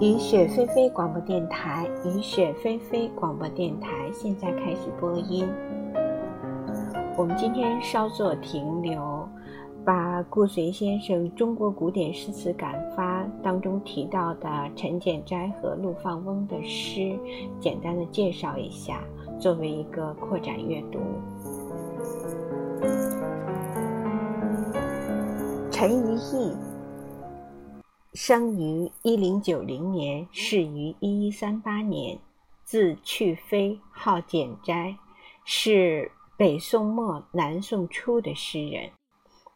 雨雪霏霏广播电台，雨雪霏霏广播电台现在开始播音。我们今天稍作停留，把顾随先生《中国古典诗词感发》当中提到的陈简斋和陆放翁的诗，简单的介绍一下，作为一个扩展阅读。陈于义。生于一零九零年，逝于一一三八年，字去飞，号简斋，是北宋末南宋初的诗人。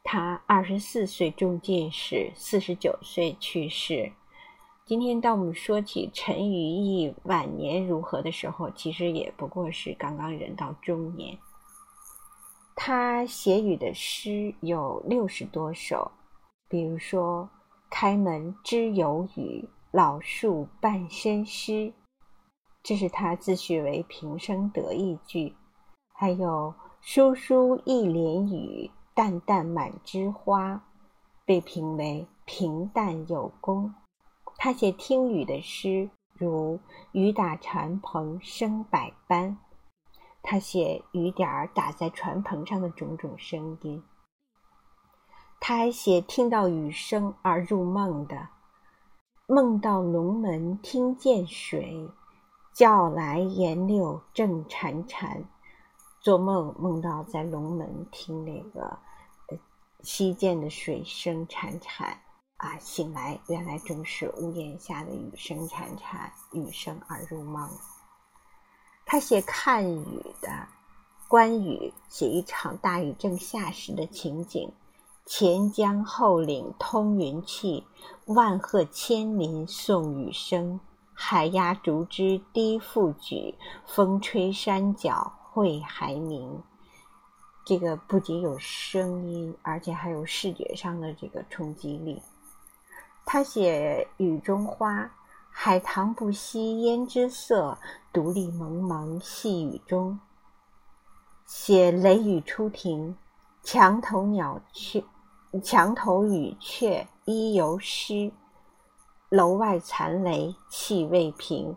他二十四岁中进士，四十九岁去世。今天当我们说起陈于义晚年如何的时候，其实也不过是刚刚人到中年。他写予的诗有六十多首，比如说。开门知有雨，老树半身湿。这是他自诩为平生得意句。还有疏疏一帘雨，淡淡满枝花，被评为平淡有功。他写听雨的诗，如雨打船篷声百般。他写雨点儿打在船篷上的种种声音。他还写听到雨声而入梦的，梦到龙门听见水，叫来颜柳正潺潺。做梦梦到在龙门听那个溪涧的水声潺潺，啊，醒来原来正是屋檐下的雨声潺潺，雨声而入梦。他写看雨的，关羽写一场大雨正下时的情景。前江后岭通云气，万壑千林送雨声。海压竹枝低复举，风吹山脚会还鸣。这个不仅有声音，而且还有视觉上的这个冲击力。他写雨中花，海棠不惜胭脂色，独立蒙蒙细雨中。写雷雨初停，墙头鸟雀。墙头雨雀依犹湿，楼外残雷气未平。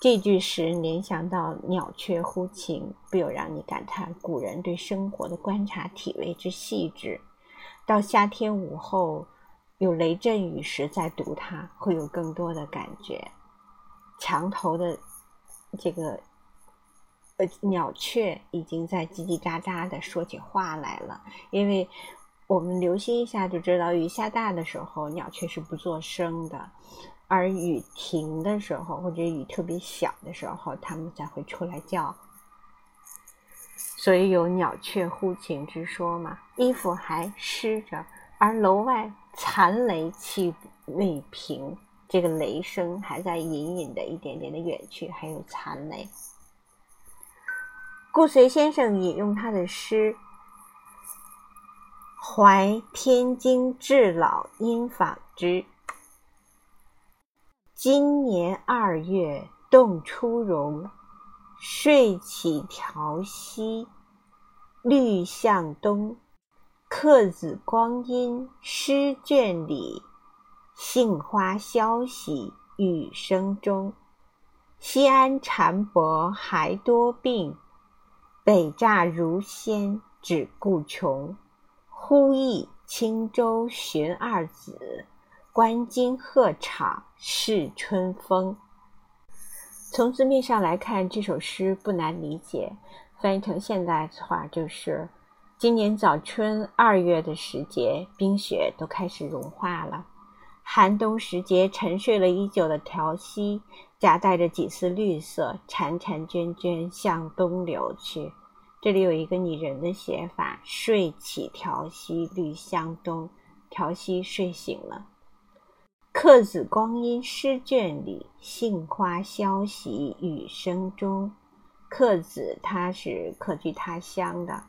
这句诗联想到鸟雀呼晴，不由让你感叹古人对生活的观察体味之细致。到夏天午后有雷阵雨时再读它，会有更多的感觉。墙头的这个呃鸟雀已经在叽叽喳喳的说起话来了，因为。我们留心一下就知道，雨下大的时候，鸟雀是不作声的；而雨停的时候，或者雨特别小的时候，它们才会出来叫。所以有鸟雀呼晴之说嘛。衣服还湿着，而楼外残雷气未平，这个雷声还在隐隐的一点点的远去，还有残雷。顾随先生引用他的诗。怀天津至老因访之。今年二月冻初融，睡起调息，绿向东。客子光阴诗卷里，杏花消息雨声中。西安禅伯还多病，北栅如仙只顾穷。忽忆轻舟寻二子，观今鹤场试春风。从字面上来看，这首诗不难理解，翻译成现代话就是：今年早春二月的时节，冰雪都开始融化了。寒冬时节，沉睡了已久的条溪，夹带着几丝绿色，潺潺涓涓向东流去。这里有一个拟人的写法：睡起调息绿向东，调息睡醒了。客子光阴诗卷里，杏花消息雨声中。客子他是客居他乡的，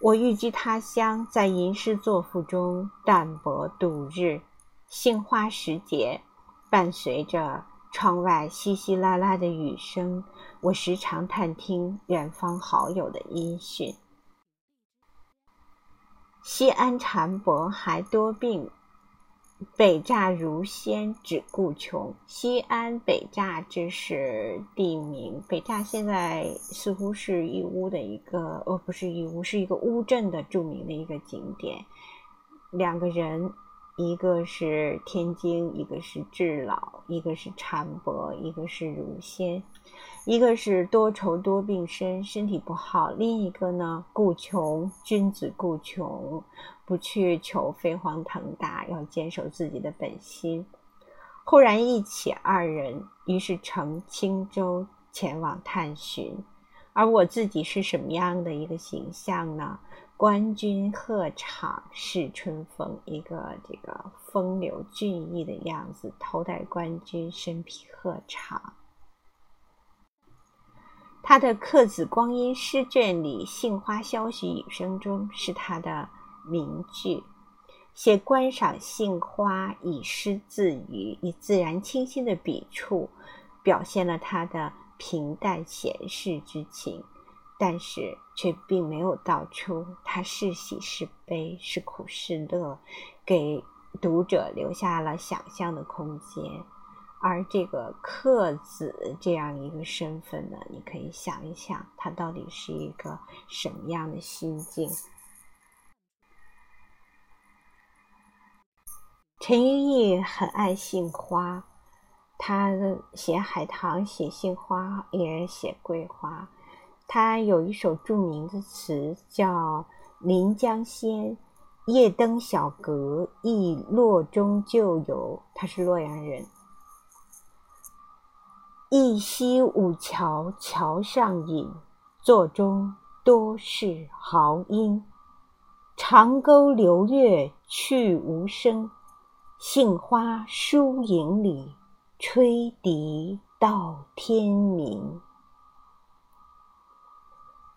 我寓居他乡，在吟诗作赋中淡泊度日。杏花时节，伴随着。窗外稀稀拉拉的雨声，我时常探听远方好友的音讯。西安禅伯还多病，北栅如仙，只顾穷。西安北栅这是地名。北栅现在似乎是义乌的一个，哦，不是义乌，是一个乌镇的著名的一个景点。两个人，一个是天津，一个是智老，一个是禅伯，一个是如仙，一个是多愁多病身，身体不好；另一个呢，故穷，君子顾穷。不去求飞黄腾达，要坚守自己的本心。忽然忆起二人，于是乘轻舟前往探寻。而我自己是什么样的一个形象呢？官军鹤氅是春风，一个这个风流俊逸的样子，头戴官军，身披鹤氅。他的《客子光阴》诗卷里，“杏花消息雨声中”是他的。名句，写观赏杏花，以诗自娱，以自然清新的笔触，表现了他的平淡闲适之情，但是却并没有道出他是喜是悲，是苦是乐，给读者留下了想象的空间。而这个客子这样一个身份呢，你可以想一想，他到底是一个什么样的心境？陈于义很爱杏花，他写海棠，写杏花，也写桂花。他有一首著名的词叫《临江仙》，夜登小阁，忆洛中旧游。他是洛阳人。忆昔五桥桥上饮，座中多是豪英。长沟流月去无声。杏花疏影里，吹笛到天明。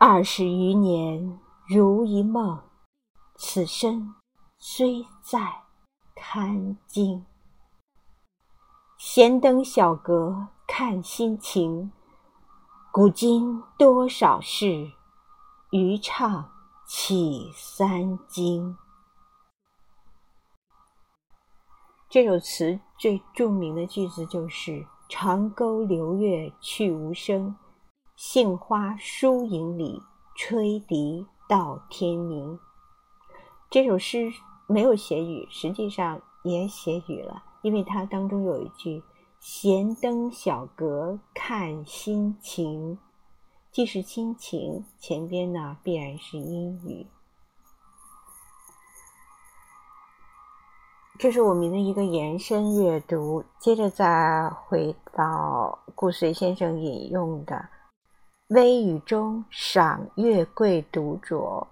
二十余年如一梦，此身虽在堪惊。闲登小阁看心情，古今多少事，渔唱起三更。这首词最著名的句子就是“长沟流月去无声，杏花疏影里，吹笛到天明。”这首诗没有写雨，实际上也写雨了，因为它当中有一句“闲登小阁看心情”，既是亲情，前边呢必然是阴雨。这是我们的一个延伸阅读，接着再回到顾随先生引用的“微雨中赏月桂独酌”。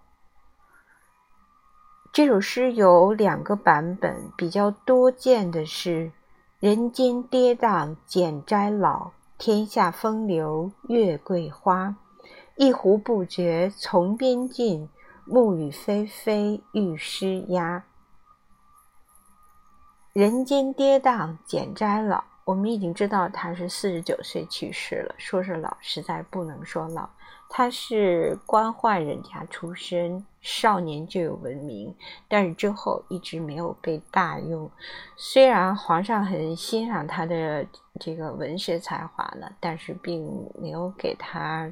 这首诗有两个版本，比较多见的是“人间跌宕简斋老，天下风流月桂花。一壶不觉从边尽，暮雨霏霏欲湿鸦。”人间跌宕简斋老，我们已经知道他是四十九岁去世了。说是老，实在不能说老。他是官宦人家出身，少年就有闻名，但是之后一直没有被大用。虽然皇上很欣赏他的这个文学才华呢，但是并没有给他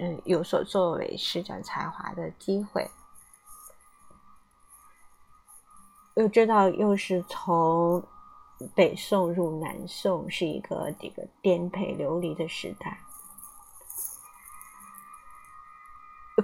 嗯有所作为、施展才华的机会。又知道，又是从北宋入南宋，是一个这个颠沛流离的时代。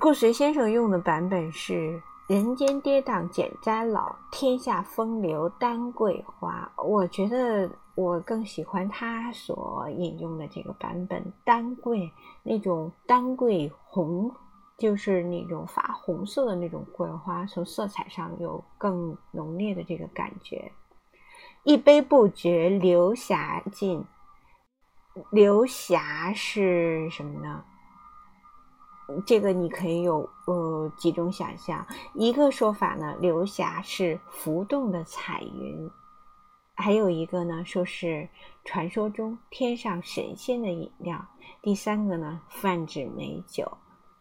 顾随先生用的版本是“人间跌宕简斋老，天下风流丹桂花”。我觉得我更喜欢他所引用的这个版本，丹桂那种丹桂红。就是那种发红色的那种桂花，从色彩上有更浓烈的这个感觉。一杯不觉流霞尽，流霞是什么呢？这个你可以有呃几种想象。一个说法呢，流霞是浮动的彩云；还有一个呢，说是传说中天上神仙的饮料；第三个呢，泛指美酒。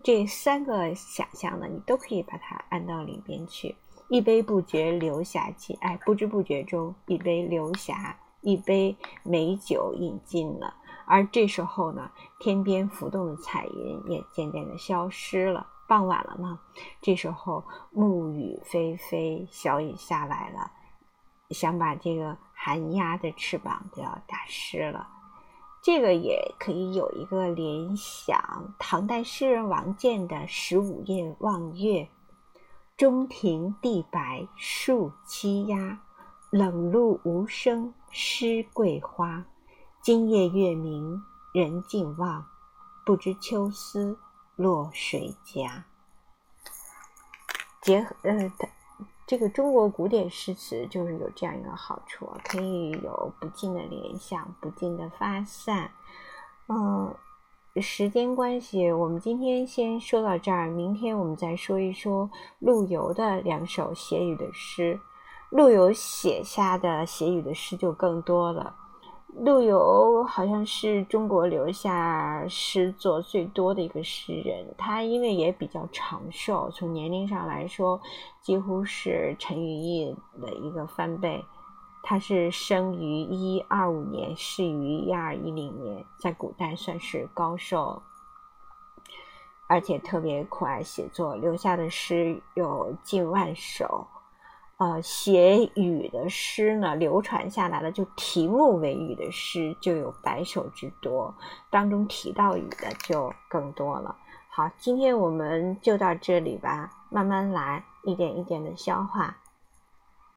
这三个想象呢，你都可以把它按到里边去。一杯不觉流霞尽，哎，不知不觉中，一杯流霞，一杯美酒饮尽了。而这时候呢，天边浮动的彩云也渐渐的消失了。傍晚了呢，这时候暮雨霏霏，小雨下来了，想把这个寒鸦的翅膀都要打湿了。这个也可以有一个联想：唐代诗人王建的《十五夜望月》：“中庭地白树栖鸦，冷露无声湿桂花。今夜月明人尽望，不知秋思落谁家。”结合呃，这个中国古典诗词就是有这样一个好处啊，可以有不尽的联想，不尽的发散。嗯，时间关系，我们今天先说到这儿，明天我们再说一说陆游的两首写雨的诗。陆游写下的写雨的诗就更多了。陆游好像是中国留下诗作最多的一个诗人，他因为也比较长寿，从年龄上来说，几乎是陈与义的一个翻倍。他是生于一二五年，逝于一二一零年，在古代算是高寿，而且特别酷爱写作，留下的诗有近万首。呃，写雨的诗呢，流传下来的就题目为雨的诗就有百首之多，当中提到雨的就更多了。好，今天我们就到这里吧，慢慢来，一点一点的消化。